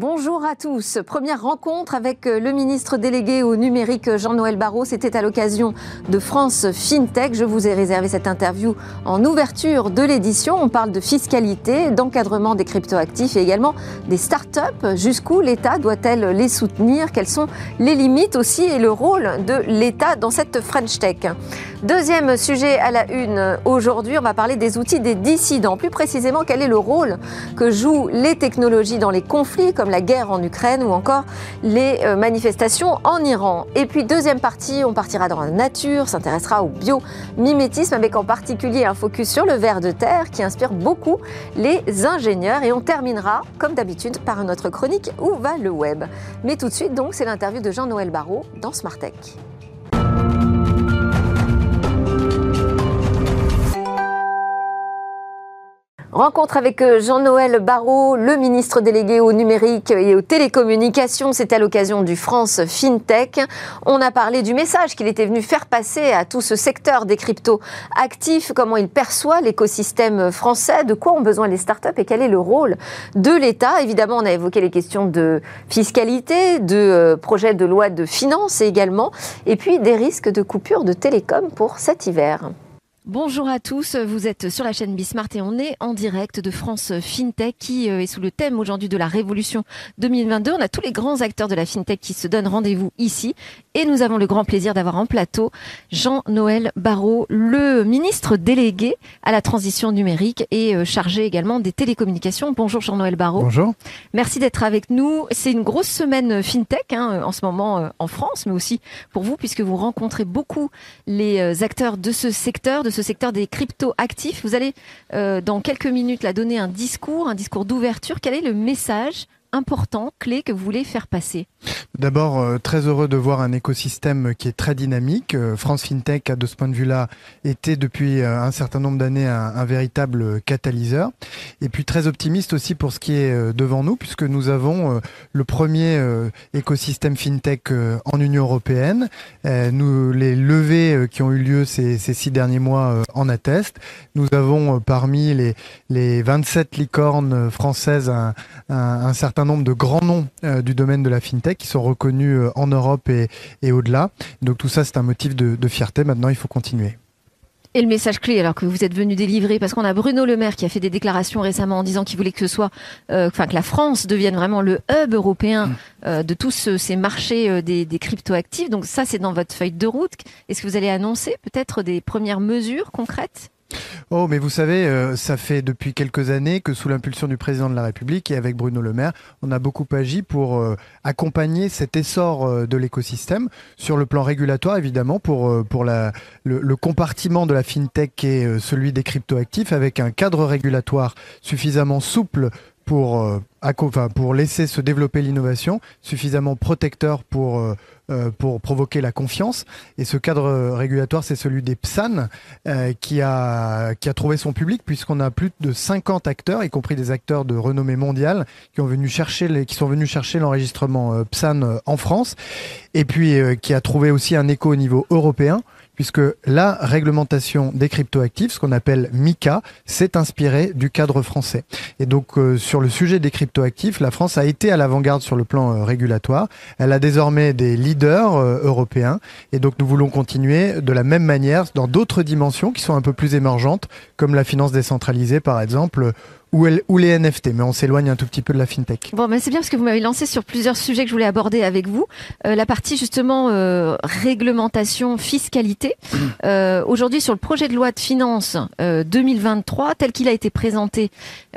Bonjour à tous. Première rencontre avec euh, le ministre délégué au numérique euh, Jean-Noël Barrot. C'était à l'occasion de France FinTech. Je vous ai réservé cette interview en ouverture de l'édition. On parle de fiscalité, d'encadrement des cryptoactifs et également des startups. Jusqu'où l'État doit-elle les soutenir? Quelles sont les limites aussi et le rôle de l'État dans cette French Tech? Deuxième sujet à la une aujourd'hui, on va parler des outils des dissidents. Plus précisément, quel est le rôle que jouent les technologies dans les conflits la guerre en Ukraine ou encore les euh, manifestations en Iran. Et puis deuxième partie, on partira dans la nature, s'intéressera au biomimétisme avec en particulier un focus sur le ver de terre qui inspire beaucoup les ingénieurs. Et on terminera, comme d'habitude, par notre chronique Où va le web Mais tout de suite, donc, c'est l'interview de Jean-Noël Barrault dans Smart Rencontre avec euh, Jean-Noël Barrot, le ministre délégué au numérique et aux télécommunications. C'était à l'occasion du France FinTech. On a parlé du message qu'il était venu faire passer à tout ce secteur des cryptos actifs, comment il perçoit l'écosystème français, de quoi ont besoin les startups et quel est le rôle de l'État. Évidemment, on a évoqué les questions de fiscalité, de euh, projet de loi de finances également, et puis des risques de coupure de télécom pour cet hiver. Bonjour à tous, vous êtes sur la chaîne Bismart et on est en direct de France FinTech qui euh, est sous le thème aujourd'hui de la révolution 2022. On a tous les grands acteurs de la FinTech qui se donnent rendez-vous ici et nous avons le grand plaisir d'avoir en plateau Jean-Noël Barrot, le ministre délégué à la transition numérique et euh, chargé également des télécommunications. Bonjour Jean-Noël Barrot. Bonjour. Merci d'être avec nous. C'est une grosse semaine FinTech hein, en ce moment euh, en France, mais aussi pour vous puisque vous rencontrez beaucoup les acteurs de ce secteur, de ce secteur des crypto-actifs. Vous allez, euh, dans quelques minutes, la donner un discours, un discours d'ouverture. Quel est le message important, clé que vous voulez faire passer D'abord, euh, très heureux de voir un écosystème qui est très dynamique. Euh, France FinTech a de ce point de vue-là été depuis euh, un certain nombre d'années un, véritable catalyseur. Et puis très optimiste aussi pour ce qui est devant nous, puisque nous avons le premier écosystème FinTech en Union européenne. Nous, les levées qui ont eu lieu ces, six derniers mois en attestent. Nous avons parmi les, les 27 licornes françaises un, un, un certain nombre de grands noms du domaine de la FinTech qui sont reconnus euh, en Europe et, au-delà. Donc tout ça, c'est un motif de, fierté. Maintenant, il faut continuer. Et le message clé, alors que vous êtes venu délivrer, parce qu'on a Bruno Le Maire qui a fait des déclarations récemment en disant qu'il voulait que ce soit, euh, enfin que la France devienne vraiment le hub européen mm. euh, de tous ces marchés des, des cryptoactifs. Donc ça, c'est dans votre feuille de route. Est-ce que vous allez annoncer peut-être des premières mesures concrètes? Oh, mais vous savez, euh, ça fait depuis quelques années que sous l'impulsion du président de la République et avec Bruno Le Maire, on a beaucoup agi pour euh, accompagner cet essor euh, de l'écosystème sur le plan régulatoire, évidemment, pour, le, compartiment de la fintech est celui des cryptoactifs, avec un cadre régulatoire suffisamment souple pour, pour laisser se développer l'innovation, suffisamment protecteur pour euh, pour provoquer la confiance. Et ce cadre régulatoire, c'est celui des PSAN, euh, qui, a, qui a trouvé son public, puisqu'on a plus de 50 acteurs, y compris des acteurs de renommée mondiale, qui, ont venu chercher les, qui sont venus chercher l'enregistrement euh, PSAN en France, et puis qui a trouvé aussi un écho au niveau européen puisque la réglementation des cryptoactifs, ce qu'on appelle MICA, s'est inspirée du cadre français. Et donc euh, sur le sujet des cryptoactifs, la France a été à l'avant-garde sur le plan euh, régulatoire. Elle a désormais des leaders euh, européens et donc nous voulons continuer de la même manière dans d'autres dimensions qui sont un peu plus émergentes, comme la finance décentralisée par exemple ou, ou, les NFT, mais on s'éloigne un tout petit peu de la fintech. Bon, mais c'est bien parce que vous m'avez lancé sur plusieurs sujets que je voulais aborder avec vous. Euh, la partie justement euh, réglementation, fiscalité. Euh, Aujourd'hui, sur le projet de loi de finances 2023, euh, tel qu'il a été présenté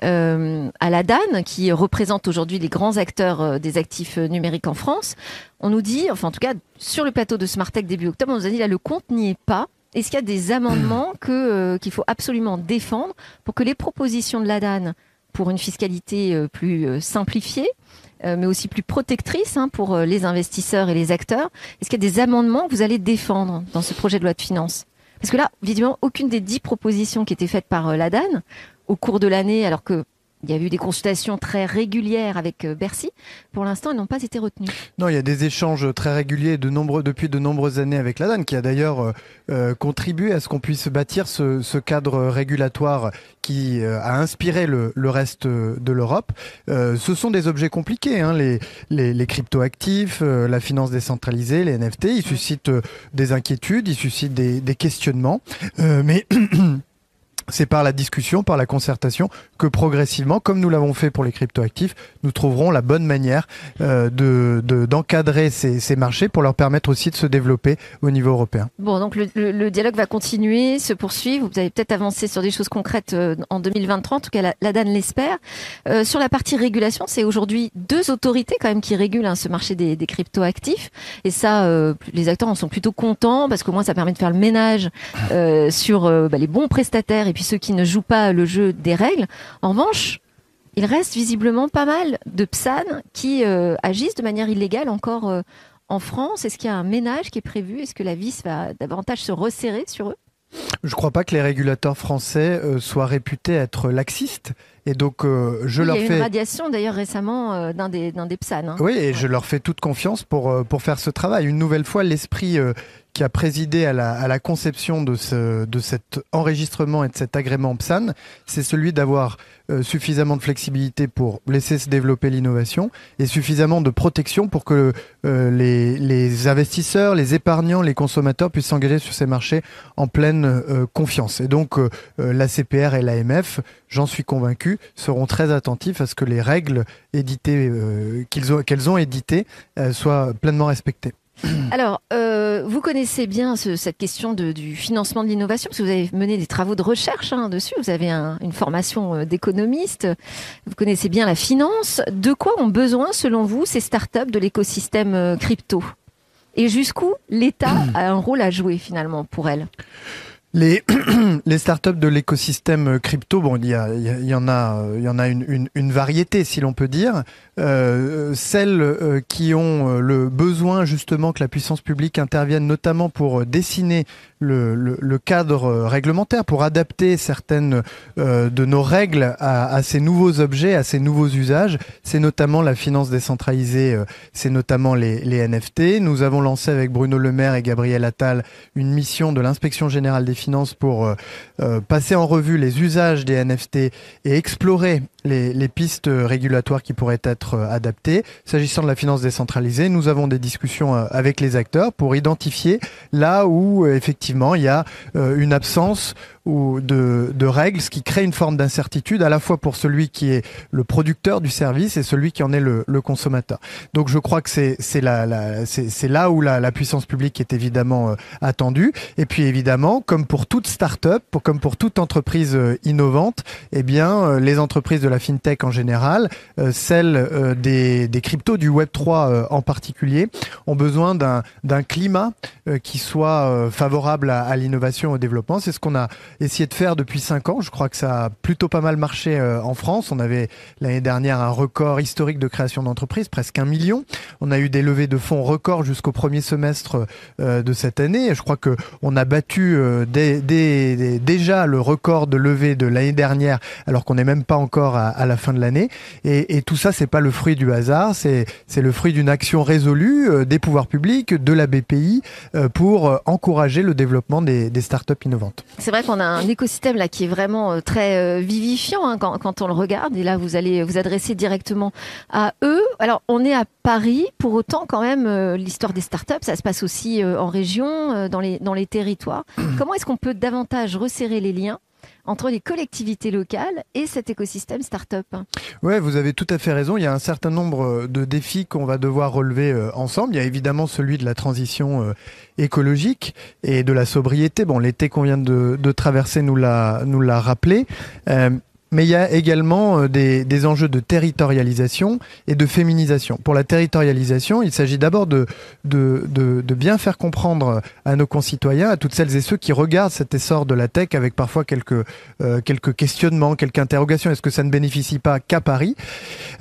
euh, à la DAN, qui représente aujourd'hui les grands acteurs euh, des actifs numériques en France, on nous dit, enfin en tout cas sur le plateau de Smartech début octobre, on nous a dit là le compte n'y est pas. Est-ce qu'il y a des amendements que euh, qu'il faut absolument défendre pour que les propositions de l'ADAN pour une fiscalité euh, plus euh, simplifiée, mais aussi plus protectrice hein, pour les investisseurs et les acteurs, est-ce qu'il y a des amendements que vous allez défendre dans ce projet de loi de finances? Parce que là, évidemment, aucune des dix propositions qui étaient faites par l'ADAN au cours de l'année, alors que il y a eu des consultations très régulières avec euh, Bercy. Pour l'instant, elles n'ont pas été retenues. Non, il y a des échanges très réguliers de nombreux, depuis de nombreuses années avec la DAN, qui a d'ailleurs euh, euh, contribué à ce qu'on puisse bâtir ce, cadre régulatoire qui a inspiré le, reste de l'Europe. ce sont des objets compliqués, hein, les, les, cryptoactifs, la finance décentralisée, les NFT. Ils suscitent des inquiétudes, ils suscitent des, des questionnements. mais c'est par la discussion, par la concertation que progressivement, comme nous l'avons fait pour les cryptoactifs, nous trouverons la bonne manière euh, de d'encadrer ces, marchés pour leur permettre aussi de se développer au niveau européen. Bon, donc le, dialogue va continuer, se poursuivre. Vous avez peut-être avancé sur des choses concrètes euh, en 2023, en tout cas la, la l'espère. Euh, sur la partie régulation, c'est aujourd'hui deux autorités quand même qui régulent hein, ce marché des, des cryptoactifs. Et ça, les acteurs en sont plutôt contents parce qu'au moins ça permet de faire le ménage sur bah, les bons prestataires et puis ceux qui ne jouent pas le jeu des règles. En revanche, il reste visiblement pas mal de PSAN qui euh, agissent de manière illégale encore euh, en France. Est-ce qu'il y a un ménage qui est prévu? Est-ce que la vis va davantage se resserrer sur eux? Je ne crois pas que les régulateurs français euh, soient réputés être laxistes. Et donc, je leur fais. Il y a eu une radiation d'ailleurs récemment d'un des, des PSAN. Hein. Oui, et je leur fais toute confiance pour, pour faire ce travail. Une nouvelle fois, l'esprit qui a présidé à la, à la conception de, ce, de cet enregistrement et de cet agrément PSAN, c'est celui d'avoir euh, suffisamment de flexibilité pour laisser se développer l'innovation et suffisamment de protection pour que euh, les, les, investisseurs, les épargnants, les consommateurs puissent s'engager sur ces marchés en pleine euh, confiance. Et donc la CPR et l'AMF, j'en suis convaincu, seront très attentifs à ce que les règles éditées qu'ils ont, qu'elles ont éditées soient pleinement respectées. Alors, euh, vous connaissez bien cette question du financement de l'innovation, parce que vous avez mené des travaux de recherche hein, dessus, vous avez une formation euh, d'économiste, vous connaissez bien la finance. De quoi ont besoin, selon vous, ces startups de l'écosystème euh, crypto? Et jusqu'où l'État a un rôle à jouer finalement pour elles? les, startups de l'écosystème crypto, bon, il y, en a, y en a une, une, variété, si l'on peut dire. Euh, celles euh, qui ont euh, le besoin justement que la puissance publique intervienne, notamment pour dessiner le, cadre réglementaire, pour adapter certaines de nos règles à, ces nouveaux objets, à ces nouveaux usages. C'est notamment la finance décentralisée, c'est notamment les, NFT. Nous avons lancé avec Bruno Le Maire et Gabriel Attal une mission de l'inspection générale des finances pour euh, euh, passer en revue les usages des NFT et explorer les, pistes régulatoires qui pourraient être euh, adaptées. S'agissant de la finance décentralisée, nous avons des discussions avec les acteurs pour identifier là où effectivement il y a une absence ou de, de, règles, ce qui crée une forme d'incertitude à la fois pour celui qui est le producteur du service et celui qui en est le, le consommateur. Donc je crois que c'est la, la là où la, la, puissance publique est évidemment euh, attendue. Et puis évidemment, comme pour toute start-up, comme pour toute entreprise euh, innovante, eh bien euh, les entreprises de la fintech en général, celles des, des cryptos du Web 3 en particulier, ont besoin d'un d'un climat qui soit favorable à, à l'innovation et au développement. C'est ce qu'on a essayé de faire depuis cinq ans. Je crois que ça a plutôt pas mal marché euh, en France. On avait l'année dernière un record historique de création d'entreprises, presque un million. On a eu des levées de fonds records jusqu'au premier semestre euh, de cette année. Je crois que on a battu euh, déjà le record de levée de l'année dernière, alors qu'on n'est même pas encore à, la fin de l'année. Et, tout ça, c'est pas le fruit du hasard, c'est c'est le fruit d'une action résolue des pouvoirs publics, de la BPI, pour encourager le développement des, des startups innovantes. C'est vrai qu'on a un écosystème là qui est vraiment euh, très euh, vivifiant hein, quand, quand, on le regarde. Et là, vous allez vous adresser directement à eux. Alors, on est à Paris. Pour autant, quand même, euh, l'histoire des startups, ça se passe aussi en région, dans les dans les territoires. Comment est-ce qu'on peut davantage resserrer les liens entre les collectivités locales et cet écosystème start-up. Ouais, vous avez tout à fait raison. Il y a un certain nombre de défis qu'on va devoir relever euh, ensemble. Il y a évidemment celui de la transition euh, écologique et de la sobriété. Bon, l'été qu'on vient de, traverser nous l'a nous l'a rappelé. Euh, mais il y a également euh, des, des, enjeux de territorialisation et de féminisation. Pour la territorialisation, il s'agit d'abord de, de, de, de, bien faire comprendre à nos concitoyens, à toutes celles et ceux qui regardent cet essor de la tech avec parfois quelques, euh, quelques questionnements, quelques interrogations. Est-ce que ça ne bénéficie pas qu'à Paris?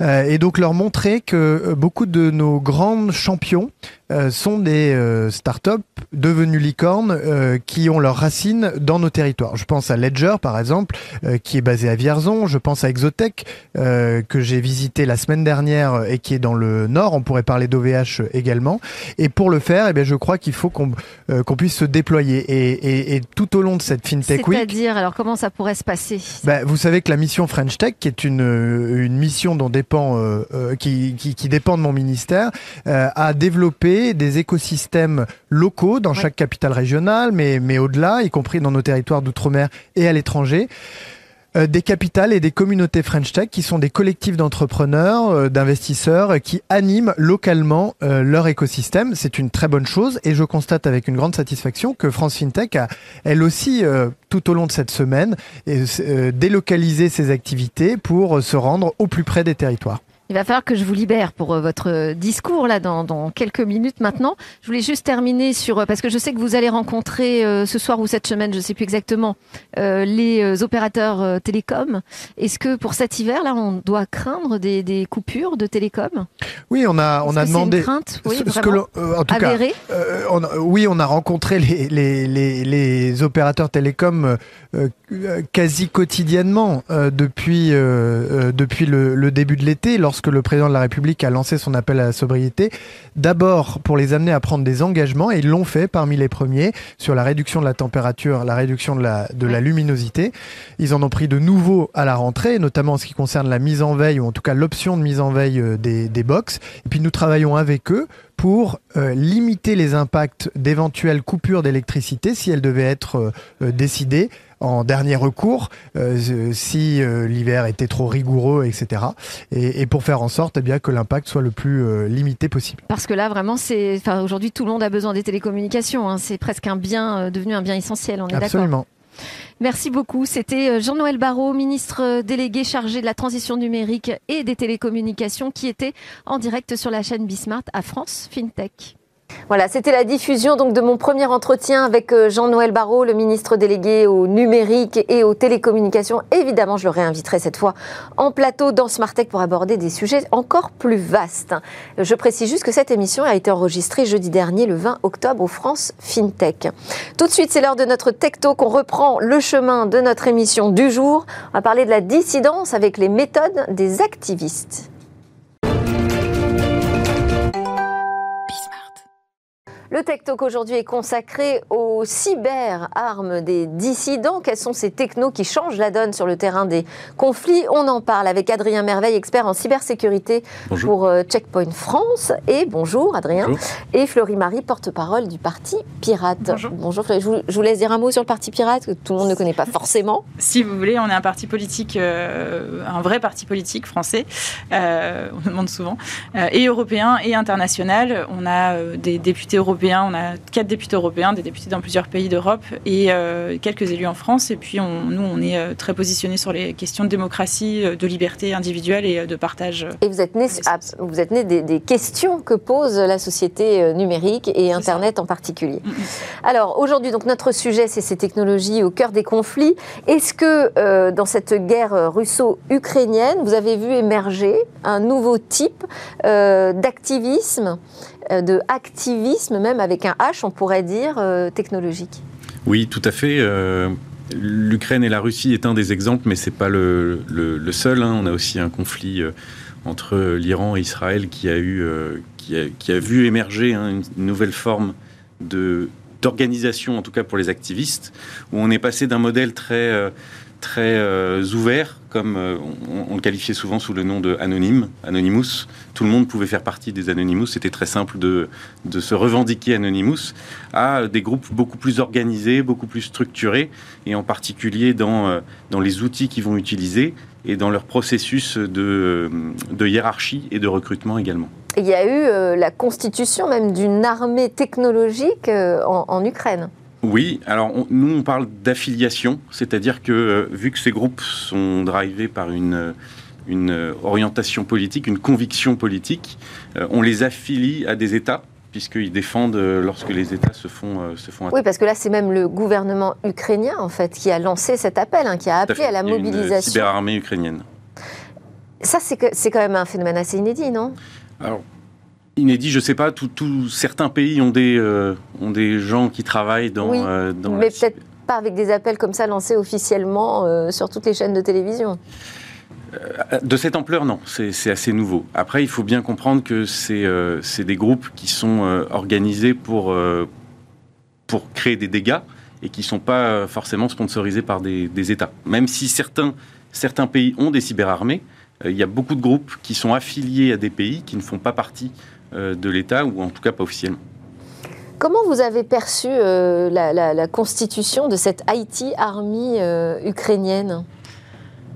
Euh, Et donc leur montrer que beaucoup de nos grands champions euh, sont des euh, startups devenues licornes euh, qui ont leurs racines dans nos territoires. Je pense à Ledger par exemple, qui est basé à Vierzon. Je pense à Exotech que j'ai visité la semaine dernière et qui est dans le nord. On pourrait parler d'OVH également. Et pour le faire, eh bien, je crois qu'il faut qu'on qu'on puisse se déployer. Et, et, et, tout au long de cette FinTech Week... C'est-à-dire, alors comment ça pourrait se passer? Ben, Vous savez que la mission French Tech, qui est une, une mission dont dépend, qui, qui, qui, dépend de mon ministère, a développé des écosystèmes locaux dans chaque capitale régionale, mais, mais au-delà, y compris dans nos territoires d'outre-mer et à l'étranger. Euh, des capitales et des communautés French Tech qui sont des collectifs d'entrepreneurs, euh, d'investisseurs qui animent localement euh, leur écosystème. C'est une très bonne chose et je constate avec une grande satisfaction que France FinTech a elle aussi tout au long de cette semaine délocalisé ses activités pour se rendre au plus près des territoires. Il va falloir que je vous libère pour euh, votre discours là dans, quelques minutes maintenant. Je voulais juste terminer sur euh, parce que je sais que vous allez rencontrer euh, ce soir ou cette semaine, je ne sais plus exactement, les opérateurs télécoms. Est-ce que pour cet hiver là, on doit craindre des, coupures de télécom? Oui, on a on a demandé. Une crainte, oui, ce, que en tout cas, oui, on a rencontré les, les, les, opérateurs télécoms quasi quotidiennement depuis depuis le, le début de l'été lorsque le président de la République a lancé son appel à la sobriété, d'abord pour les amener à prendre des engagements, et ils l'ont fait parmi les premiers sur la réduction de la température, la réduction de la, de la luminosité. Ils en ont pris de nouveaux à la rentrée, notamment en ce qui concerne la mise en veille, ou en tout cas l'option de mise en veille euh, des, des box. Et puis nous travaillons avec eux pour euh, limiter les impacts d'éventuelles coupures d'électricité si elles devaient être euh, décidées en dernier recours euh, si euh, l'hiver était trop rigoureux, etc. Et, pour faire en sorte eh bien, que l'impact soit le plus euh, limité possible. Parce que là, vraiment, c'est, enfin, aujourd'hui, tout le monde a besoin des télécommunications. Hein. C'est presque un bien devenu un bien essentiel. On est Absolument. Merci beaucoup. C'était Jean-Noël Barrot, ministre délégué chargé de la transition numérique et des télécommunications, qui était en direct sur la chaîne Bismart à France FinTech. Voilà, c'était la diffusion donc de mon premier entretien avec euh, Jean-Noël Barrot, le ministre délégué au numérique et aux télécommunications. Évidemment, je le réinviterai cette fois en plateau dans Smartech pour aborder des sujets encore plus vastes. Je précise juste que cette émission a été enregistrée jeudi dernier, le 20 octobre, au France FinTech. Tout de suite, c'est l'heure de notre Tech Talk. On reprend le chemin de notre émission du jour. On va parler de la dissidence avec les méthodes des activistes. Le Tech Talk aujourd'hui est consacré aux cyber-armes des dissidents. Quels sont ces technos qui changent la donne sur le terrain des conflits? On en parle avec Adrien Merveille, expert en cybersécurité pour euh, Checkpoint France. Et bonjour Adrien. Et Florie Marie, porte-parole du Parti Pirate. Bonjour. Bonjour Je vous, laisse dire un mot sur le Parti Pirate que tout le monde ne connaît pas forcément. Si vous voulez, on est un parti politique, euh, un vrai parti politique français, euh, on le demande souvent, et européen et international. On a des députés européens on a quatre députés européens, des députés dans plusieurs pays d'Europe et euh, quelques élus en France. Et puis nous, on est euh, très positionnés sur les questions de démocratie, euh, de liberté individuelle et de partage. Et vous êtes né, vous êtes né des, questions que pose la société numérique et Internet en particulier. Mm, mm. Alors aujourd'hui, donc notre sujet, c'est ces technologies au cœur des conflits. Est-ce que dans cette guerre russo-ukrainienne, vous avez vu émerger un nouveau type d'activisme de activisme, même avec un H, on pourrait dire, euh, technologique. Oui, tout à fait. Euh, L'Ukraine et la Russie est un des exemples, mais ce n'est pas le, seul. Hein. On a aussi un conflit entre l'Iran et Israël qui a, eu, qui a, vu émerger hein, une nouvelle forme d'organisation, en tout cas pour les activistes, où on est passé d'un modèle très très euh, ouvert, comme euh, on, le qualifiait souvent sous le nom de anonyme, Anonymous. Tout le monde pouvait faire partie des Anonymous. C'était très simple de, de se revendiquer Anonymous à des groupes beaucoup plus organisés, beaucoup plus structurés, et en particulier dans, euh, dans les outils qu'ils vont utiliser et dans leur processus de, de hiérarchie et de recrutement également. Il y a eu la constitution même d'une armée technologique en Ukraine. Oui, alors nous on parle d'affiliation, c'est-à-dire que euh, vu que ces groupes sont drivés par une, une orientation politique, une conviction politique, euh, on les affilie à des États puisqu'ils défendent euh, lorsque les États se font, se font Oui, parce que là, c'est même le gouvernement ukrainien, en fait, qui a lancé cet appel, hein, qui a appelé à, la mobilisation. Une cyberarmée ukrainienne. Ça, c'est quand même un phénomène assez inédit, non? Alors, Inédit, je ne sais pas, tout, certains pays ont des, ont des gens qui travaillent dans... Oui, dans mais peut-être pas avec des appels comme ça lancés officiellement sur toutes les chaînes de télévision. De cette ampleur, non, c'est assez nouveau. Après, il faut bien comprendre que c'est des groupes qui sont organisés pour, pour créer des dégâts et qui ne sont pas forcément sponsorisés par des, États. Même si certains, certains pays ont des cyberarmées, euh, il y a beaucoup de groupes qui sont affiliés à des pays qui ne font pas partie euh, de l'État, ou en tout cas pas officiellement. Comment vous avez perçu euh, la, constitution de cette IT Army ukrainienne?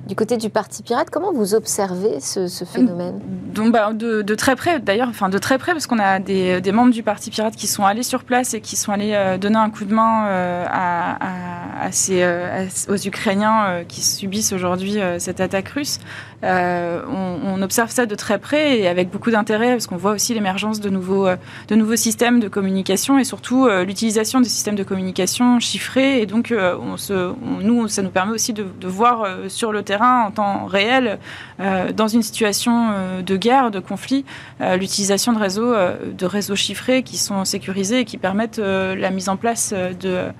Du côté du Parti pirate, comment vous observez ce, phénomène Donc, bah, de, très près, d'ailleurs, enfin de très près, parce qu'on a des, membres du Parti pirate qui sont allés sur place et qui sont allés donner un coup de main à, aux Ukrainiens qui subissent aujourd'hui cette attaque russe. Euh, on, observe ça de très près et avec beaucoup d'intérêt parce qu'on voit aussi l'émergence de nouveaux, euh, systèmes de communication et surtout euh, l'utilisation des systèmes de communication chiffrés. Et donc, nous, ça nous permet aussi de, voir sur le terrain en temps réel, dans une situation de guerre, de conflit, l'utilisation de réseaux, chiffrés qui sont sécurisés et qui permettent la mise en place de euh,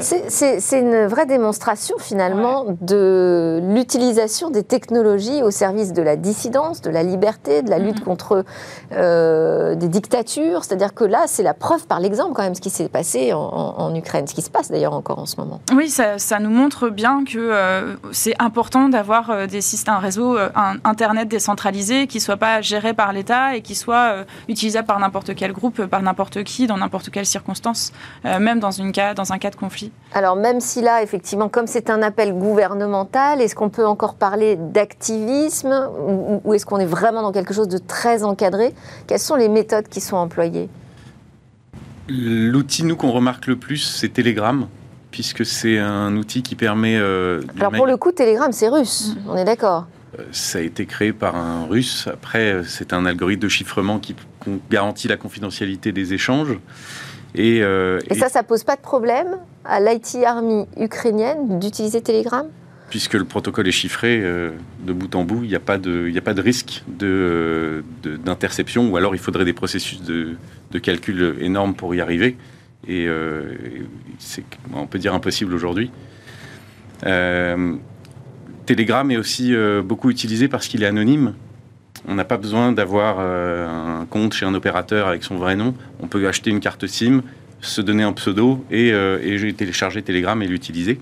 c'est une vraie démonstration finalement de l'utilisation des technologies au service de la dissidence, de la liberté, de la lutte mm-hmm. contre euh, des dictatures. C'est-à-dire que là, c'est la preuve par l'exemple quand même ce qui s'est passé en, Ukraine, ce qui se passe d'ailleurs encore en ce moment. Oui, ça, nous montre bien que euh, c'est important d'avoir des systèmes, un réseau un Internet décentralisé qui ne soit pas géré par l'État et qui soit utilisable par n'importe quel groupe, par n'importe qui, dans n'importe quelle circonstance, même dans, une cas, dans un cas de alors même si là, effectivement, comme c'est un appel gouvernemental, est-ce qu'on peut encore parler d'activisme ou, est-ce qu'on est vraiment dans quelque chose de très encadré? Quelles sont les méthodes qui sont employées? L'outil, nous, qu'on remarque le plus, c'est Telegram puisque c'est un outil qui permet... Euh, Alors pour le coup, Telegram, c'est russe, mm. on est d'accord euh, ça a été créé par un russe. Après, euh, c'est un algorithme de chiffrement qui garantit la confidentialité des échanges. Et, et ça, ça pose pas de problème à l'IT Army ukrainienne d'utiliser Telegram? Puisque le protocole est chiffré euh, de bout en bout, il n'y a, pas de, a pas de risque d'interception, de, ou alors il faudrait des processus de, calcul énormes pour y arriver. Et euh, c'est, on peut dire, impossible aujourd'hui. Euh, Telegram est aussi beaucoup utilisé parce qu'il est anonyme. On n'a pas besoin d'avoir un compte chez un opérateur avec son vrai nom. On peut acheter une carte SIM, se donner un pseudo et, euh, et télécharger Telegram et l'utiliser.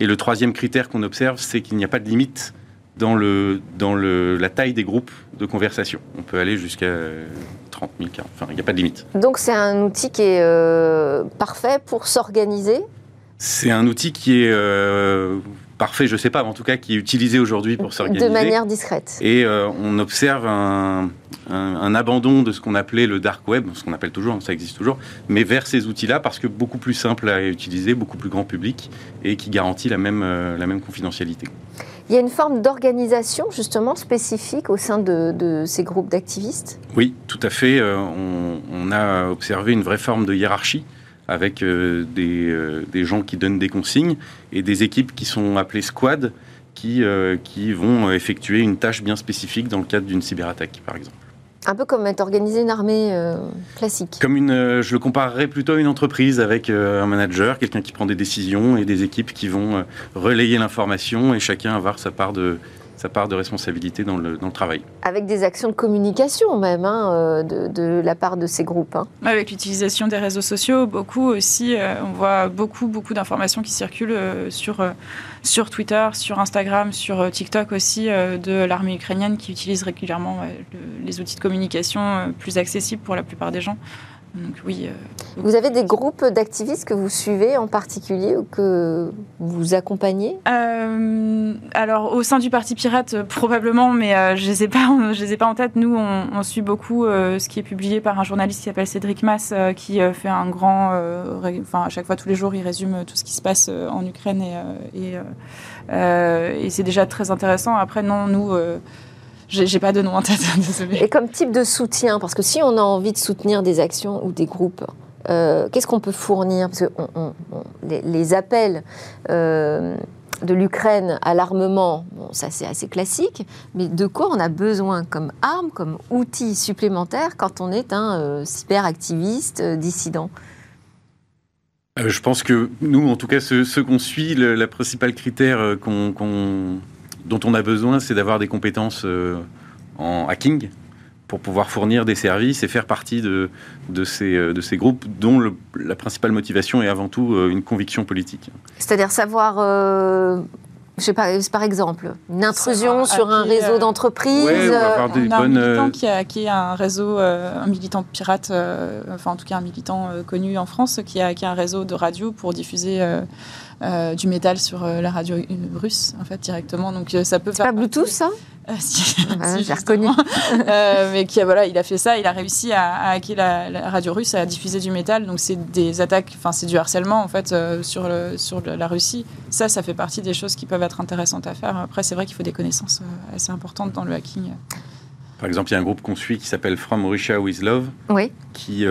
Et le troisième critère qu'on observe, c'est qu'il n'y a pas de limite dans, le, dans le, la taille des groupes de conversation. On peut aller jusqu'à 30 000, 40 enfin, il n'y a pas de limite. Donc c'est un outil qui est euh, parfait pour s'organiser? C'est un outil qui est euh, parfait, je ne sais pas, mais en tout cas qui est utilisé aujourd'hui pour s'organiser. De manière discrète. Et euh, on observe un, abandon de ce qu'on appelait le dark web, ce qu'on appelle toujours, ça existe toujours, mais vers ces outils-là parce que beaucoup plus simple à utiliser, beaucoup plus grand public et qui garantit la même, euh, la même confidentialité. Il y a une forme d'organisation justement spécifique au sein de, ces groupes d'activistes? Oui, tout à fait. Euh, on, a observé une vraie forme de hiérarchie avec euh, euh, des, gens qui donnent des consignes et des équipes qui sont appelées squad qui, euh, qui vont effectuer une tâche bien spécifique dans le cadre d'une cyberattaque, par exemple. Un peu comme être organisé une armée classique. Comme une, je le comparerais plutôt à une entreprise avec un manager, quelqu'un qui prend des décisions et des équipes qui vont relayer l'information et chacun avoir sa part de, sa part de responsabilité dans le, dans le travail. Avec des actions de communication même hein, euh, de, de, la part de ces groupes. Hein. Avec l'utilisation des réseaux sociaux, beaucoup aussi, euh, on voit beaucoup, beaucoup d'informations qui circulent euh, sur, sur Twitter, sur Instagram, sur TikTok aussi, de l'armée ukrainienne qui utilise régulièrement les outils de communication plus accessibles pour la plupart des gens oui. Euh, vous avez des groupes d'activistes que vous suivez en particulier ou que vous accompagnez? Euh, Alors au sein du Parti Pirate, euh, probablement, mais je ne les, ai pas, je les ai pas en tête. Nous, on, suit beaucoup ce qui est publié par un journaliste qui s'appelle Cédric Mass, qui fait un grand... Enfin, à chaque fois, tous les jours, il résume tout ce qui se passe en Ukraine et, et, et c'est déjà très intéressant. Après, non, nous... J'ai pas de nom en tête, désolé. Et comme type de soutien, parce que si on a envie de soutenir des actions ou des groupes, euh, qu'est-ce qu'on peut fournir? Parce que les, appels euh, de l'Ukraine à l'armement, bon, ça c'est assez classique, mais de quoi on a besoin? Comme arme, comme outil supplémentaire quand on est un euh, cyberactiviste euh, dissident? Euh, Je pense que nous, en tout cas, ceux, qu'on suit, le la principale critère dont on a besoin, c'est d'avoir des compétences en hacking, pour pouvoir fournir des services et faire partie de, de, ces, groupes dont la principale motivation est avant tout euh, une conviction politique. C'est-à-dire savoir, euh, je sais pas, par exemple, une intrusion sur un réseau euh, d'entreprise. Ouais, euh, on a un militant qui a, qui a un réseau, un militant pirate, enfin en tout cas un militant connu en France, qui a, qui a un réseau de radio pour diffuser du métal sur la radio russe, en fait, directement. Donc ça peut. C'est pas Bluetooth, ça? Euh, ah, j'ai reconnu. euh, mais qui voilà, il a fait ça, il a réussi à, hacker la, radio russe, à diffuser du métal. Donc c'est des attaques, enfin c'est du harcèlement en fait euh, sur, le, sur la Russie. Ça, ça fait partie des choses qui peuvent être intéressantes à faire. Après, c'est vrai qu'il faut des connaissances euh, assez importantes dans le hacking. Par exemple, il y a un groupe qu'on suit qui s'appelle From Russia with Love, oui. qui,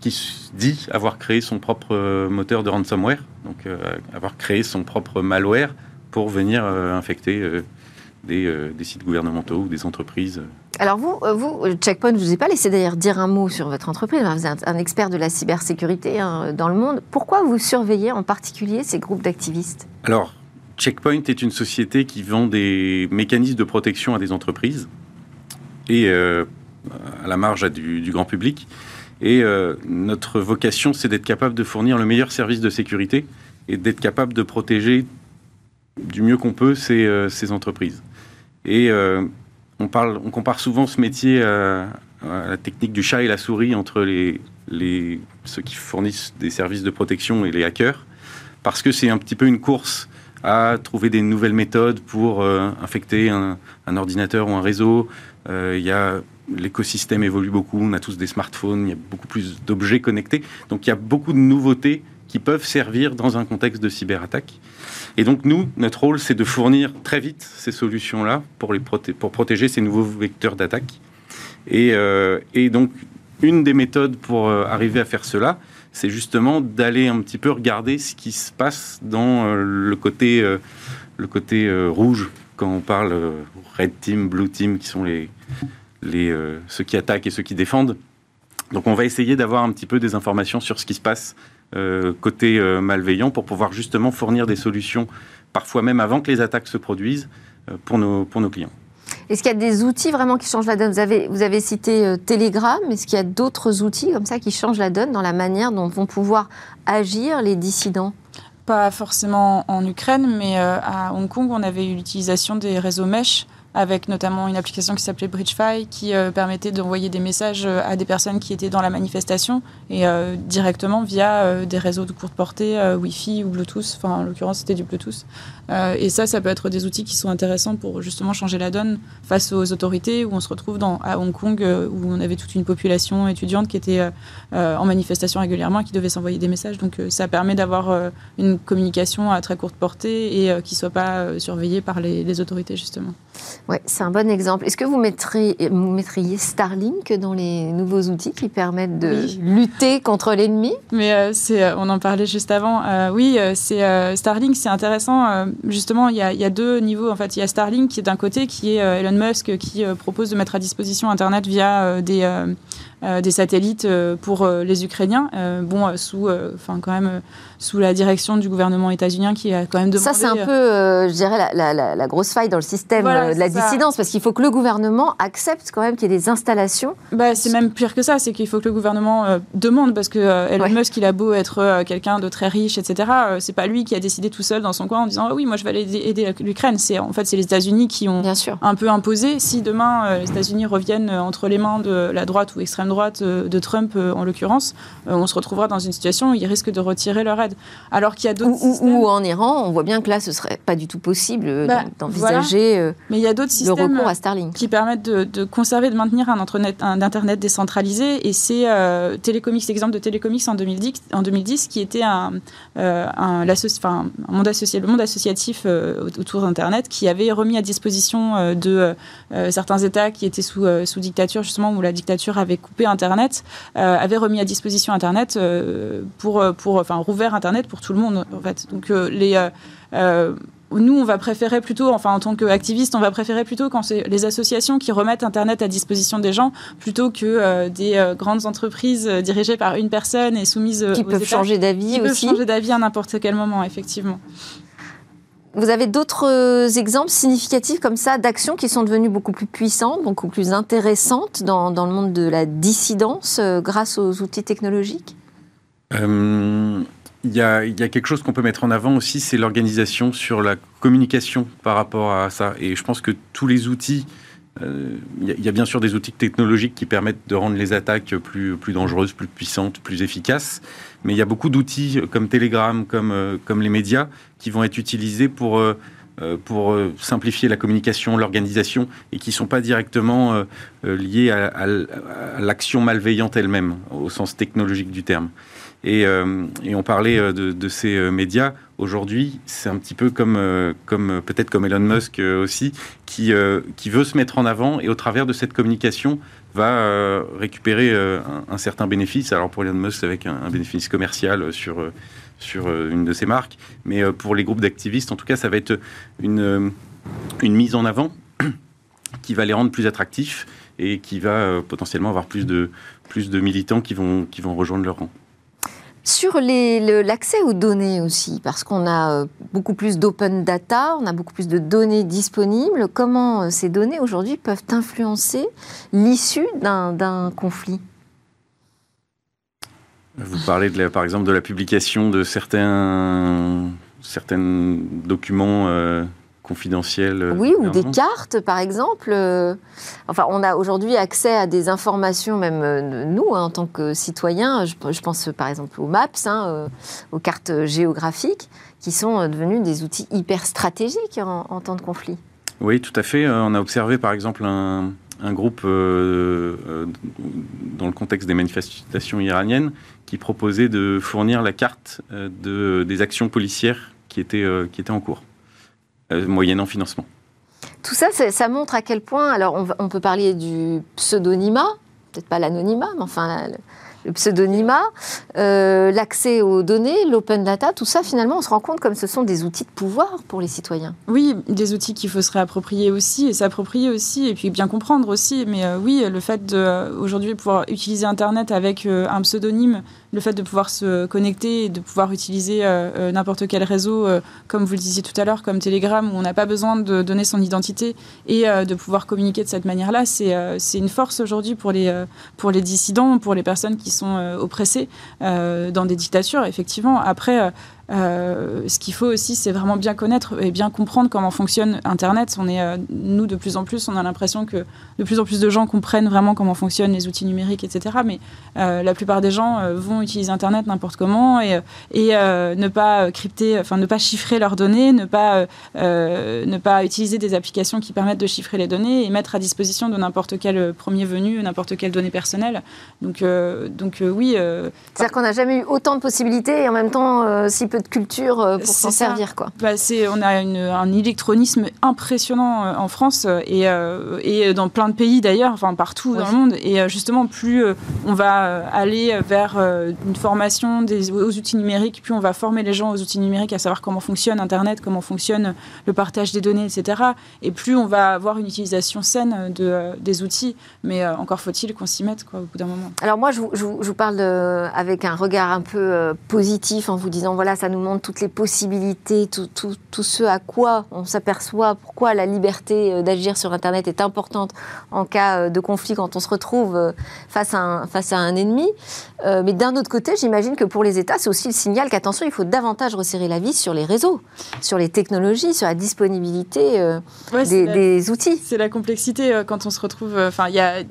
qui dit avoir créé son propre moteur de ransomware, donc avoir créé son propre malware pour venir infecter euh, des, sites gouvernementaux ou des entreprises. Alors vous, euh, vous Checkpoint, je ne vous ai pas laissé d'ailleurs dire un mot sur votre entreprise. Vous êtes un, expert de la cybersécurité hein, dans le monde. Pourquoi vous surveillez en particulier ces groupes d'activistes? Alors, Checkpoint est une société qui vend des mécanismes de protection à des entreprises et euh, à la marge du, du, grand public. Et notre vocation, c'est d'être capable de fournir le meilleur service de sécurité et d'être capable de protéger du mieux qu'on peut ces, ces entreprises. Et euh, on, compare souvent ce métier à, la technique du chat et la souris entre ceux qui fournissent des services de protection et les hackers, parce que c'est un petit peu une course à trouver des nouvelles méthodes pour euh, infecter un, ordinateur ou un réseau. Euh, y a l'écosystème évolue beaucoup, on a tous des smartphones, il y a beaucoup plus d'objets connectés, donc il y a beaucoup de nouveautés qui peuvent servir dans un contexte de cyberattaque. Et donc nous, notre rôle, c'est de fournir très vite ces solutions-là pour, les pour protéger ces nouveaux vecteurs d'attaque. Et, euh, et, donc, une des méthodes pour euh, arriver à faire cela, c'est justement d'aller un petit peu regarder ce qui se passe dans euh, le côté, le côté rouge, quand on parle red team, blue team, qui sont les, les, ceux qui attaquent et ceux qui défendent. Donc on va essayer d'avoir un petit peu des informations sur ce qui se passe euh, côté euh, malveillant pour pouvoir justement fournir des solutions, parfois même avant que les attaques se produisent, euh, pour, nos, pour nos clients. Est-ce qu'il y a des outils vraiment qui changent la donne? Vous avez, vous avez cité Telegram. Est-ce qu'il y a d'autres outils comme ça qui changent la donne dans la manière dont vont pouvoir agir les dissidents? Pas forcément en Ukraine, mais à Hong Kong, on avait eu l'utilisation des réseaux mesh avec notamment une application qui s'appelait BridgeFi qui euh, permettait d'envoyer des messages euh, à des personnes qui étaient dans la manifestation et euh, directement via des réseaux de courte portée, Wi-Fi ou Bluetooth. Enfin, en l'occurrence, c'était du Bluetooth. et ça, ça peut être des outils qui sont intéressants pour justement changer la donne face aux autorités où on se retrouve à Hong Kong où on avait toute une population étudiante qui était en manifestation régulièrement et qui devait s'envoyer des messages. Donc ça permet d'avoir une communication à très courte portée et qui ne soit pas surveillée par les autorités justement. Ouais, c'est un bon exemple. Est-ce que vous mettriez, vous mettriez Starlink dans les nouveaux outils qui permettent de lutter contre l'ennemi? Mais euh, c'est, euh, on en parlait juste avant. Euh, oui, c'est Starlink, c'est intéressant. justement, il y, a, il y, a, deux niveaux. En fait, il y a Starlink qui est d'un côté, qui est Elon Musk, qui propose de mettre à disposition Internet via des des satellites euh, pour euh, les Ukrainiens, bon, sous, enfin quand même sous la direction du gouvernement états-unien qui a quand même demandé. Ça, c'est un peu, je dirais, la, grosse faille dans le système de la dissidence, parce qu'il faut que le gouvernement accepte quand même qu'il y ait des installations. Bah, c'est même pire que ça, c'est qu'il faut que le gouvernement demande, parce que Elon Musk, il a beau être quelqu'un de très riche, etc. c'est pas lui qui a décidé tout seul dans son coin en disant ah oui, moi je vais aller aider l'Ukraine. C'est en fait c'est les États-Unis qui ont un peu imposé. Si demain les États-Unis reviennent entre les mains de la droite ou extrême droite euh, de Trump euh, en l'occurrence, euh, on se retrouvera dans une situation où ils risquent de retirer leur aide. Alors qu'il y a d'autres ou, en Iran, on voit bien que là, ce serait pas du tout possible bah, d'envisager Mais il y a d'autres systèmes recours à Starlink qui permettent de, conserver, de maintenir un, internet, un internet décentralisé. Et c'est euh, l'exemple de Télécomics en 2010, en 2010 qui était un, un, monde associé, le monde associatif autour d'Internet, qui avait remis à disposition de certains États qui étaient sous, sous dictature, justement, où la dictature avait coupé Internet, euh, avait remis à disposition Internet euh, pour, pour, enfin, rouvert Internet pour tout le monde, en fait. Donc, euh, les nous, on va préférer plutôt, enfin en tant qu'activiste, on va préférer plutôt quand c'est les associations qui remettent Internet à disposition des gens, plutôt que euh, des euh, grandes entreprises euh, dirigées par une personne et soumises qui peuvent changer d'avis qui peuvent changer d'avis à n'importe quel moment, effectivement. Vous avez d'autres exemples significatifs comme ça d'actions qui sont devenues beaucoup plus puissantes, beaucoup plus intéressantes dans, le monde de la dissidence grâce aux outils technologiques? Il y, a, quelque chose qu'on peut mettre en avant aussi, c'est l'organisation sur la communication par rapport à ça. Et je pense que tous les outils, euh, il, y a, bien sûr des outils technologiques qui permettent de rendre les attaques plus dangereuses, plus puissantes, plus efficaces. Mais il y a beaucoup d'outils comme Telegram, comme, euh, comme les médias, qui vont être utilisés pour... Euh, pour simplifier la communication, l'organisation, et qui ne sont pas directement liés à l'action malveillante elle-même, au sens technologique du terme. Euh, et, on parlait euh, de, ces euh, médias. Aujourd'hui, c'est un petit peu comme, comme peut-être comme Elon Musk aussi, qui, qui veut se mettre en avant et au travers de cette communication va récupérer un, certain bénéfice. Alors pour Elon Musk, avec un, bénéfice commercial sur, sur une de ses marques, mais pour les groupes d'activistes, en tout cas, ça va être une, mise en avant qui va les rendre plus attractifs et qui va potentiellement avoir plus de, plus de militants qui vont, qui vont rejoindre leur rang. Sur l'accès aux données aussi, parce qu'on a euh, beaucoup plus d'open data, on a beaucoup plus de données disponibles, comment euh, ces données aujourd'hui peuvent influencer l'issue d'un conflit? Vous parlez de par exemple de la publication de certains, certains documents euh, confidentielles euh, Oui, ou des cartes, par exemple. Euh, enfin, on a aujourd'hui accès à des informations, même euh, nous, hein, en tant que citoyens. Je, pense par exemple aux maps, hein, aux cartes géographiques, qui sont devenues des outils hyper stratégiques en, temps de conflit. Oui, tout à fait. On a observé, par exemple, un, groupe dans le contexte des manifestations iraniennes qui proposait de fournir la carte de, des actions policières qui étaient, qui étaient en cours. Euh, moyennant financement. Tout ça, ça montre à quel point, alors on, peut parler du pseudonymat, peut-être pas l'anonymat, mais enfin le pseudonymat, euh, l'accès aux données, l'open data, tout ça, finalement, on se rend compte comme ce sont des outils de pouvoir pour les citoyens. Oui, des outils qu'il faut se réapproprier aussi et s'approprier aussi, et puis bien comprendre aussi. Mais euh, oui, le fait d'aujourd'hui pouvoir utiliser Internet avec un pseudonyme, le fait de pouvoir se connecter et de pouvoir utiliser euh, euh, n'importe quel réseau, euh, comme vous le disiez tout à l'heure, comme Telegram, où on n'a pas besoin de donner son identité et de pouvoir communiquer de cette manière-là, c'est une force aujourd'hui pour, les pour les dissidents, pour les personnes qui sont oppressées dans des dictatures, effectivement. Après, euh, ce qu'il faut aussi, c'est vraiment bien connaître et bien comprendre comment fonctionne Internet. On est, euh, nous, de plus en plus, on a l'impression que de plus en plus de gens comprennent vraiment comment fonctionnent les outils numériques, etc. Mais euh, la plupart des gens vont utiliser Internet n'importe comment et, ne pas crypter, enfin ne pas chiffrer leurs données, ne pas, ne pas utiliser des applications qui permettent de chiffrer les données et mettre à disposition de n'importe quel premier venu, n'importe quelle donnée personnelle. Donc, donc oui. C'est-à-dire qu'on n'a jamais eu autant de possibilités et en même temps si peu de culture euh, pour s'en servir. Quoi. Bah, on a un électronisme impressionnant euh, en France euh, et, et dans plein de pays d'ailleurs, enfin partout dans le monde. Et justement, plus on va aller vers une formation des, aux outils numériques, plus on va former les gens aux outils numériques, à savoir comment fonctionne Internet, comment fonctionne le partage des données, etc. Et plus on va avoir une utilisation saine de, des outils. Mais encore faut-il qu'on s'y mette quoi, au bout d'un moment. Alors moi, je vous, je vous parle de, avec un regard un peu positif en vous disant, voilà, ça ça nous montre toutes les possibilités, tout, tout, ce à quoi on s'aperçoit, pourquoi la liberté euh, d'agir sur Internet est importante en cas euh, de conflit quand on se retrouve euh, face à un, face à un ennemi. mais d'un autre côté, j'imagine que pour les États, c'est aussi le signal qu'attention, il faut davantage resserrer la vis sur les réseaux, sur les technologies, sur la disponibilité des, outils. C'est la complexité quand on se retrouve. Enfin, il y a,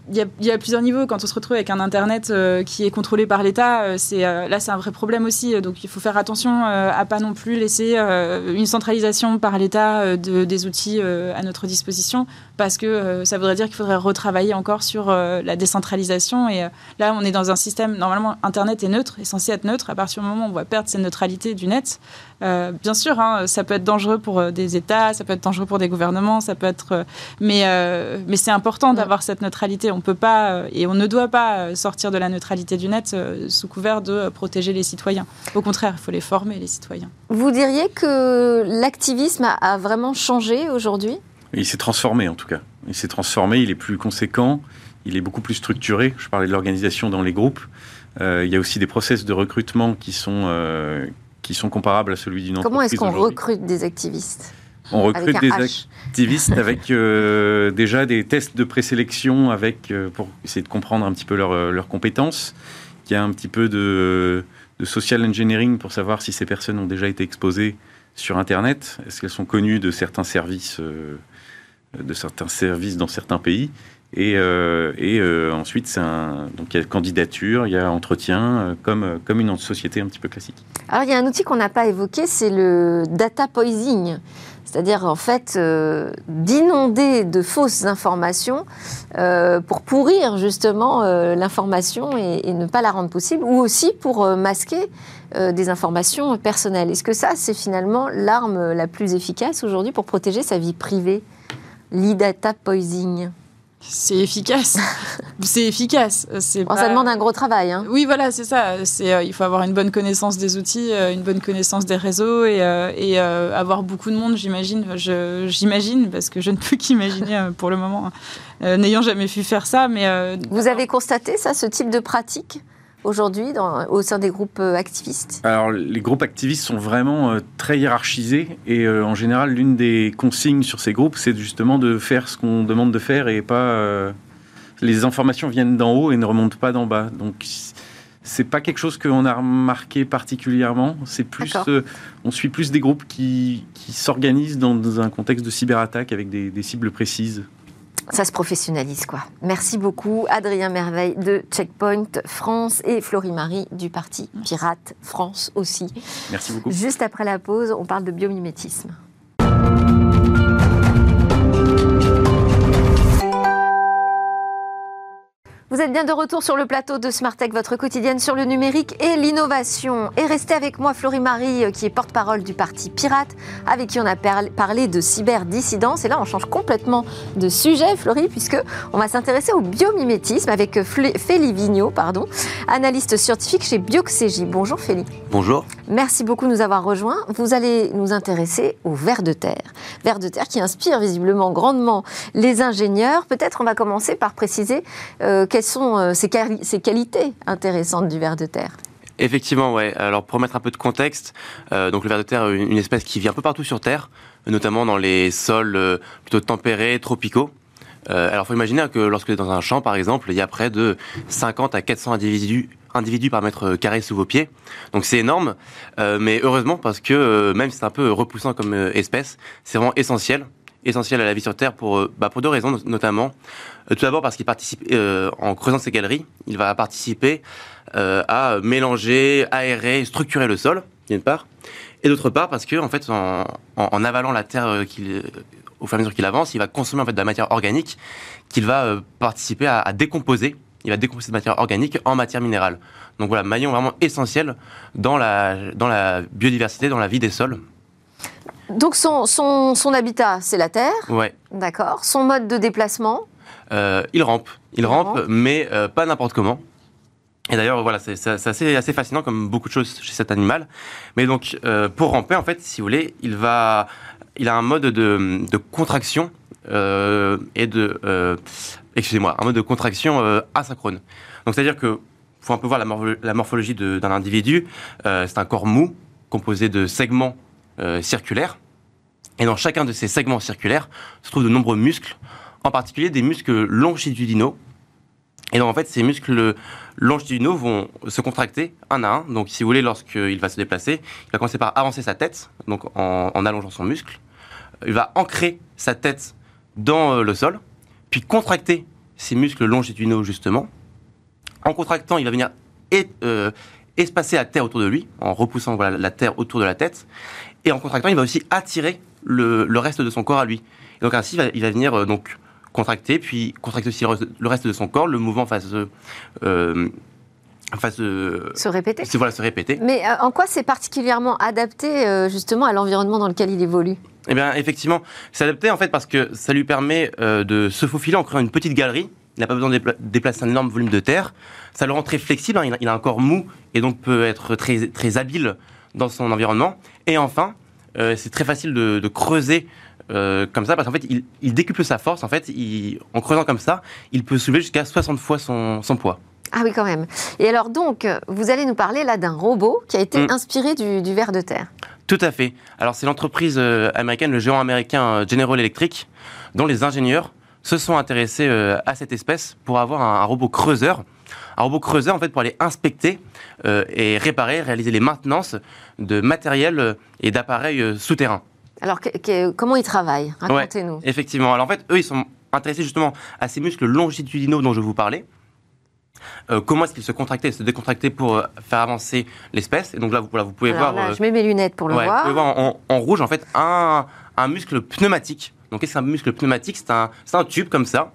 y a, plusieurs niveaux. Quand on se retrouve avec un Internet qui est contrôlé par l'État, c'est là, c'est un vrai problème aussi. Donc, il faut faire attention euh, à pas non plus laisser euh, une centralisation par l'État euh, des outils à notre disposition, parce que ça voudrait dire qu'il faudrait retravailler encore sur la décentralisation. Et là, on est dans un système, normalement, Internet est neutre, est censé être neutre. À partir du moment où on va perdre cette neutralité du net, bien sûr, hein, ça peut être dangereux pour des États, ça peut être dangereux pour des gouvernements, ça peut être. mais mais c'est important d'avoir cette neutralité. On peut pas et on ne doit pas sortir de la neutralité du net sous couvert de protéger les citoyens. Au contraire, il faut les former et les citoyens. Vous diriez que l'activisme a vraiment changé aujourd'hui? Il s'est transformé en tout cas. Il s'est transformé, il est plus conséquent, il est beaucoup plus structuré. Je parlais de l'organisation dans les groupes. il y a aussi des process de recrutement qui sont, qui sont comparables à celui d'une entreprise. Comment est-ce qu'on recrute des activistes? On recrute des activistes avec euh, déjà des tests de présélection avec, euh, pour essayer de comprendre un petit peu euh, leurs compétences. Il y a un petit peu de, social engineering pour savoir si ces personnes ont déjà été exposées sur Internet. Est-ce qu'elles sont connues de certains services, de certains services dans certains pays? Et, ensuite, un, donc il y a candidature, il y a entretien, comme, comme une société un petit peu classique. Alors, il y a un outil qu'on n'a pas évoqué, c'est le data poisoning. C'est-à-dire en fait euh, d'inonder de fausses informations euh, pour pourrir justement euh, l'information et, ne pas la rendre possible, ou aussi pour masquer des informations personnelles. Est-ce que ça, c'est finalement l'arme la plus efficace aujourd'hui pour protéger sa vie privée? L'e-data poisoning c'est efficace. c'est efficace. C'est Ça demande un gros travail. Hein. Oui, voilà, c'est ça. C'est, euh, il faut avoir une bonne connaissance des outils, euh, une bonne connaissance des réseaux et, euh, et avoir beaucoup de monde, j'imagine. j'imagine, parce que je ne peux qu'imaginer pour le moment, n'ayant jamais pu faire ça. Mais, Vous avez constaté ça, ce type de pratique? Aujourd'hui au sein des groupes euh, activistes Alors, les groupes activistes sont vraiment euh, très hiérarchisés et euh, en général, l'une des consignes sur ces groupes, c'est justement de faire ce qu'on demande de faire et pas. les informations viennent d'en haut et ne remontent pas d'en bas. Donc, c'est pas quelque chose qu'on a remarqué particulièrement. C'est plus, on suit plus des groupes qui, s'organisent dans, un contexte de cyberattaque avec des cibles précises ça se professionnalise quoi. Merci beaucoup Adrien Merveille de Checkpoint France et Florie-Marie du parti Pirate France aussi. Merci beaucoup. Juste après la pause, on parle de biomimétisme. Vous êtes bien de retour sur le plateau de Smartech, votre quotidienne sur le numérique et l'innovation. Et restez avec moi, Florie-Marie, euh, qui est porte-parole du parti Pirate, avec qui on a parlé de cyberdissidence. Et là, on change complètement de sujet, Florie, puisque on va s'intéresser au biomimétisme avec Félie Vigneault, pardon, analyste scientifique chez Bioxégie. Bonjour Félie. Bonjour. Merci beaucoup de nous avoir rejoints. Vous allez nous intéresser au ver de terre. Ver de terre qui inspire visiblement grandement les ingénieurs. Peut-être on va commencer par préciser euh, quelles sont euh, ces, qualités intéressantes du ver de terre Effectivement, ouais. Alors pour mettre un peu de contexte, euh, donc le ver de terre, une, une espèce qui vit un peu partout sur Terre, notamment dans les sols euh, plutôt tempérés, tropicaux. Euh, alors, faut imaginer que lorsque dans un champ, par exemple, il y a près de 50 à 400 individus individus par mètre carré sous vos pieds. Donc c'est énorme, mais heureusement parce que même si c'est un peu repoussant comme espèce, c'est vraiment essentiel essentiel à la vie sur Terre pour, euh, bah, pour deux raisons notamment. Euh, tout d'abord parce qu'il participe, euh, en creusant ces galeries, il va participer à mélanger, aérer, structurer le sol, d'une part, et d'autre part parce que en fait, en, avalant la terre au fur et à mesure qu'il avance, il va consommer en fait de la matière organique qu'il va participer à, décomposer. Il va décomposer cette matière organique en matière minérale. Donc voilà, maillon vraiment essentiel dans la biodiversité, dans la vie des sols. Donc son, son, habitat, c'est la Terre. Ouais. D'accord. Son mode de déplacement euh, Il rampe. Il, rampe, mais euh, pas n'importe comment. Et d'ailleurs, voilà, c'est assez, assez, fascinant comme beaucoup de choses chez cet animal. Mais donc, euh, pour ramper, en fait, si vous voulez, il va, il a un mode de, de contraction et de, excusez-moi, un mode de contraction asynchrone. Donc, c'est-à-dire que faut un peu voir la, morphologie d'un individu. c'est un corps mou composé de segments circulaires. Et dans chacun de ces segments circulaires se trouvent de nombreux muscles, en particulier des muscles longitudinaux. Et donc en fait, ces muscles longitudinaux vont se contracter un à un. Donc si vous voulez, lorsqu'il va se déplacer, il va commencer par avancer sa tête, donc en, allongeant son muscle. Il va ancrer sa tête dans euh, le sol, puis contracter ses muscles longitudinaux justement. En contractant, il va venir euh, espacer la terre autour de lui, en repoussant la terre autour de la tête. Et en contractant, il va aussi attirer le, reste de son corps à lui. donc ainsi, il va, venir euh, donc contracter, puis contracter aussi le reste de son corps, le mouvement fasse... Euh, fasse se répéter. Voilà, se répéter. Mais euh, en quoi c'est particulièrement adapté euh, justement à l'environnement dans lequel il évolue? Eh bien, effectivement, c'est adapté en fait parce que ça lui permet de se faufiler en créant une petite galerie. Il n'a pas besoin de déplacer un énorme volume de terre. Ça le rend très flexible. Hein. Il, a, un corps mou et donc peut être très, très habile dans son environnement. Et enfin, c'est très facile de, creuser comme ça, parce qu'en fait, il, décuple sa force. En fait, en creusant comme ça, il peut soulever jusqu'à 60 fois son, poids. Ah oui, quand même. Et alors donc, vous allez nous parler là d'un robot qui a été mm. inspiré du, du ver de terre. Tout à fait. Alors c'est l'entreprise américaine, le géant américain General Electric, dont les ingénieurs se sont intéressés euh, à cette espèce pour avoir un, robot creuseur. Un robot creuseur, en fait, pour aller inspecter euh, et réparer, réaliser les maintenances de matériel euh, et d'appareils souterrains. Alors, comment ils travaillent? Racontez-nous. effectivement. Alors, en fait, eux, ils sont intéressés justement à ces muscles longitudinaux dont je vous parlais. comment est-ce qu'ils se contractaient? Et se décontractaient pour faire avancer l'espèce. Et donc là, vous, vous pouvez voir. Là, je mets mes lunettes pour le voir. Vous pouvez voir en, en, rouge, en fait, un, un muscle pneumatique donc, qu'est-ce qu'un muscle pneumatique? C'est un, un, tube comme ça,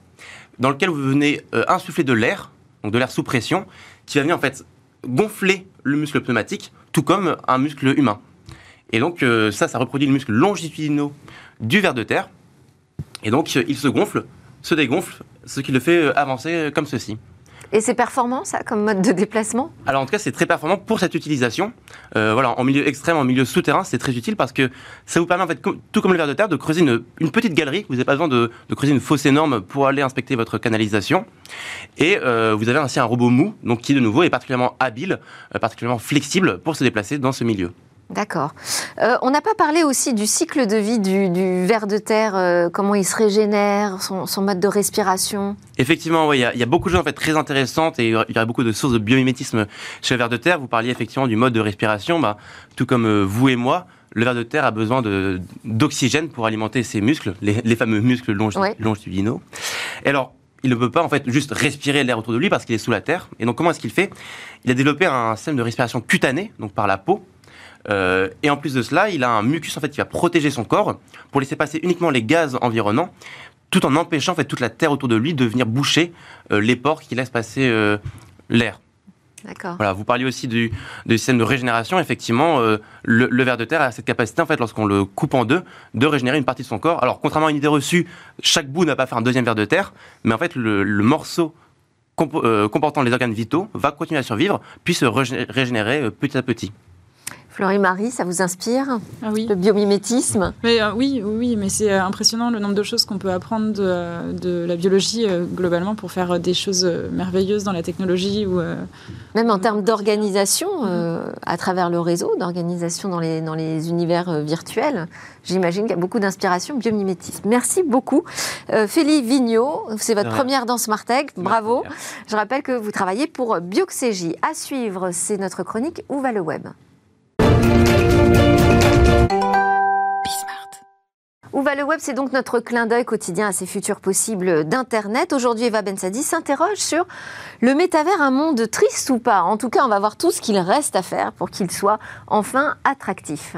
dans lequel vous venez euh, insuffler de l'air, donc de l'air sous pression, qui va venir en fait gonfler le muscle pneumatique, tout comme un muscle humain. Et donc, euh, ça, ça reproduit le muscle longitudinaux du ver de terre. Et donc, euh, il se gonfle, se dégonfle, ce qui le fait avancer comme ceci. Et c'est performant, ça, comme mode de déplacement? Alors, en tout cas, c'est très performant pour cette utilisation. Euh, voilà, en milieu extrême, en milieu souterrain, c'est très utile parce que ça vous permet, en fait, tout comme le verre de terre, de creuser une, petite galerie. Vous n'avez pas besoin de, creuser une fosse énorme pour aller inspecter votre canalisation. Et euh, vous avez ainsi un robot mou, donc qui, de nouveau, est particulièrement habile, euh, particulièrement flexible pour se déplacer dans ce milieu. D'accord. Euh, on n'a pas parlé aussi du cycle de vie du, ver de terre, euh, comment il se régénère, son, mode de respiration. Effectivement, oui, il y, a beaucoup de choses en fait très intéressantes et il y a beaucoup de sources de biomimétisme chez le ver de terre. Vous parliez effectivement du mode de respiration, bah, tout comme euh, vous et moi. Le ver de terre a besoin d'oxygène pour alimenter ses muscles, les, fameux muscles longitudinaux. Et alors, il ne peut pas en fait juste respirer l'air autour de lui parce qu'il est sous la terre. Et donc comment est-ce qu'il fait? Il a développé un système de respiration cutanée, donc par la peau, euh, et en plus de cela, il a un mucus en fait qui va protéger son corps pour laisser passer uniquement les gaz environnants, tout en empêchant en fait toute la terre autour de lui de venir boucher euh, les pores qui laissent passer euh, l'air. D'accord. Voilà, vous parliez aussi du, système de régénération. Effectivement, le, ver de terre a cette capacité, en fait, lorsqu'on le coupe en deux, de régénérer une partie de son corps. Alors, contrairement à une idée reçue, chaque bout n'a pas fait un deuxième ver de terre, mais en fait, le, morceau comportant les organes vitaux va continuer à survivre, puis se régénérer petit à petit. Fleury-Marie, ça vous inspire ah oui. Le biomimétisme mais, euh, Oui, oui, mais c'est euh, impressionnant le nombre de choses qu'on peut apprendre de, la biologie euh, globalement pour faire des choses merveilleuses dans la technologie. Ou, Même en termes d'organisation, à travers le réseau, d'organisation dans les, dans les univers virtuels, j'imagine qu'il y a beaucoup d'inspiration biomimétisme. Merci beaucoup. Félie Vigneault, c'est votre première dans Smart bravo. Je rappelle que vous travaillez pour Bioxégie. À suivre, c'est notre chronique Où va le web? Où va le web? C'est donc notre clin d'œil quotidien à ces futurs possibles d'Internet. Aujourd'hui, Eva Bensadi s'interroge sur le métavers, un monde triste ou pas? En tout cas, on va voir tout ce qu'il reste à faire pour qu'il soit enfin attractif.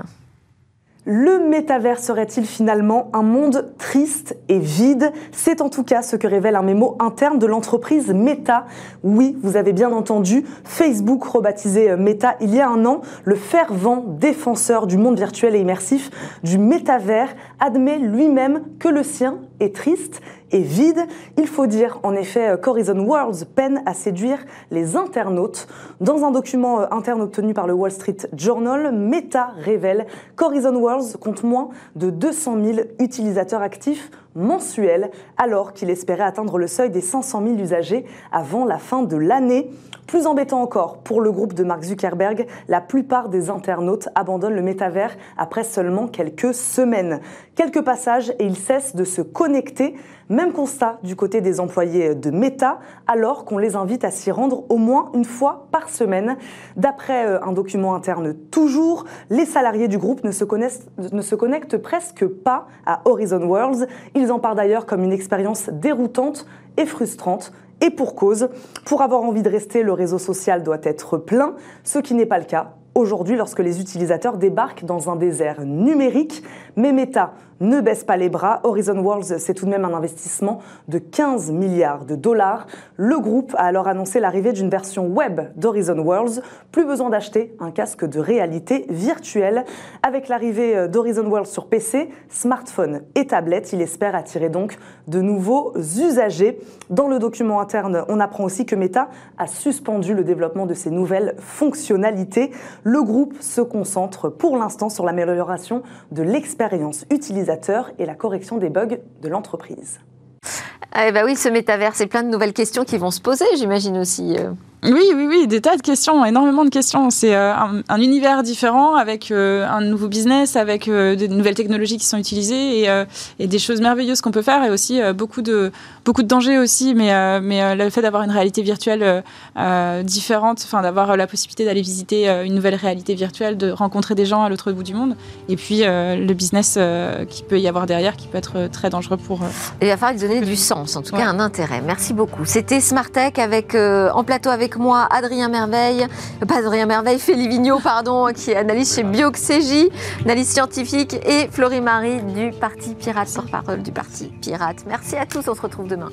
Le métavers serait-il finalement un monde triste et vide? C'est en tout cas ce que révèle un mémo interne de l'entreprise Meta. Oui, vous avez bien entendu, Facebook, rebaptisé Meta il y a un an, le fervent défenseur du monde virtuel et immersif du métavers, admet lui-même que le sien est triste et vide. Il faut dire en effet qu'Horizon Worlds peine à séduire les internautes. Dans un document euh, interne obtenu par le Wall Street Journal, Meta révèle qu'Horizon Worlds compte moins de 200 000 utilisateurs actifs mensuels, alors qu'il espérait atteindre le seuil des 500 000 usagers avant la fin de l'année. Plus embêtant encore, pour le groupe de Mark Zuckerberg, la plupart des internautes abandonnent le métavers après seulement quelques semaines. Quelques passages et ils cessent de se connecter. Même constat du côté des employés de Meta, alors qu'on les invite à s'y rendre au moins une fois par semaine. D'après euh, un document interne toujours, les salariés du groupe ne se, ne se connectent presque pas à Horizon Worlds. Ils en parlent d'ailleurs comme une expérience déroutante et frustrante. Et pour cause, pour avoir envie de rester, le réseau social doit être plein, ce qui n'est pas le cas aujourd'hui lorsque les utilisateurs débarquent dans un désert numérique. Mais ne baisse pas les bras. Horizon Worlds, c'est tout de même un investissement de 15 milliards de dollars. Le groupe a alors annoncé l'arrivée d'une version web d'Horizon Worlds. Plus besoin d'acheter un casque de réalité virtuelle. Avec l'arrivée d'Horizon Worlds sur PC, smartphone et tablette, il espère attirer donc de nouveaux usagers. Dans le document interne, on apprend aussi que Meta a suspendu le développement de ces nouvelles fonctionnalités. Le groupe se concentre pour l'instant sur l'amélioration de l'expérience utilisateur et la correction des bugs de l'entreprise. Eh ben oui, ce métavers, c'est plein de nouvelles questions qui vont se poser, j'imagine aussi. Oui, oui, oui, des tas de questions, énormément de questions. C'est euh, un, univers différent avec euh, un nouveau business, avec euh, de nouvelles technologies qui sont utilisées et, et des choses merveilleuses qu'on peut faire et aussi beaucoup de beaucoup de dangers aussi. Mais mais le fait d'avoir une réalité virtuelle différente, enfin d'avoir la possibilité d'aller visiter une nouvelle réalité virtuelle, de rencontrer des gens à l'autre bout du monde, et puis le business qui peut y avoir derrière, qui peut être très dangereux pour. il va falloir lui donner du sens, en tout cas un intérêt. Merci beaucoup. C'était Smart Tech avec en plateau avec moi Adrien Merveille, pas Adrien Merveille, Félix Vigneault, pardon, qui est analyste chez Bioxégie, analyse scientifique, et Florie Marie du Parti Pirate, porte-parole du Parti Pirate. Merci à tous, on se retrouve demain.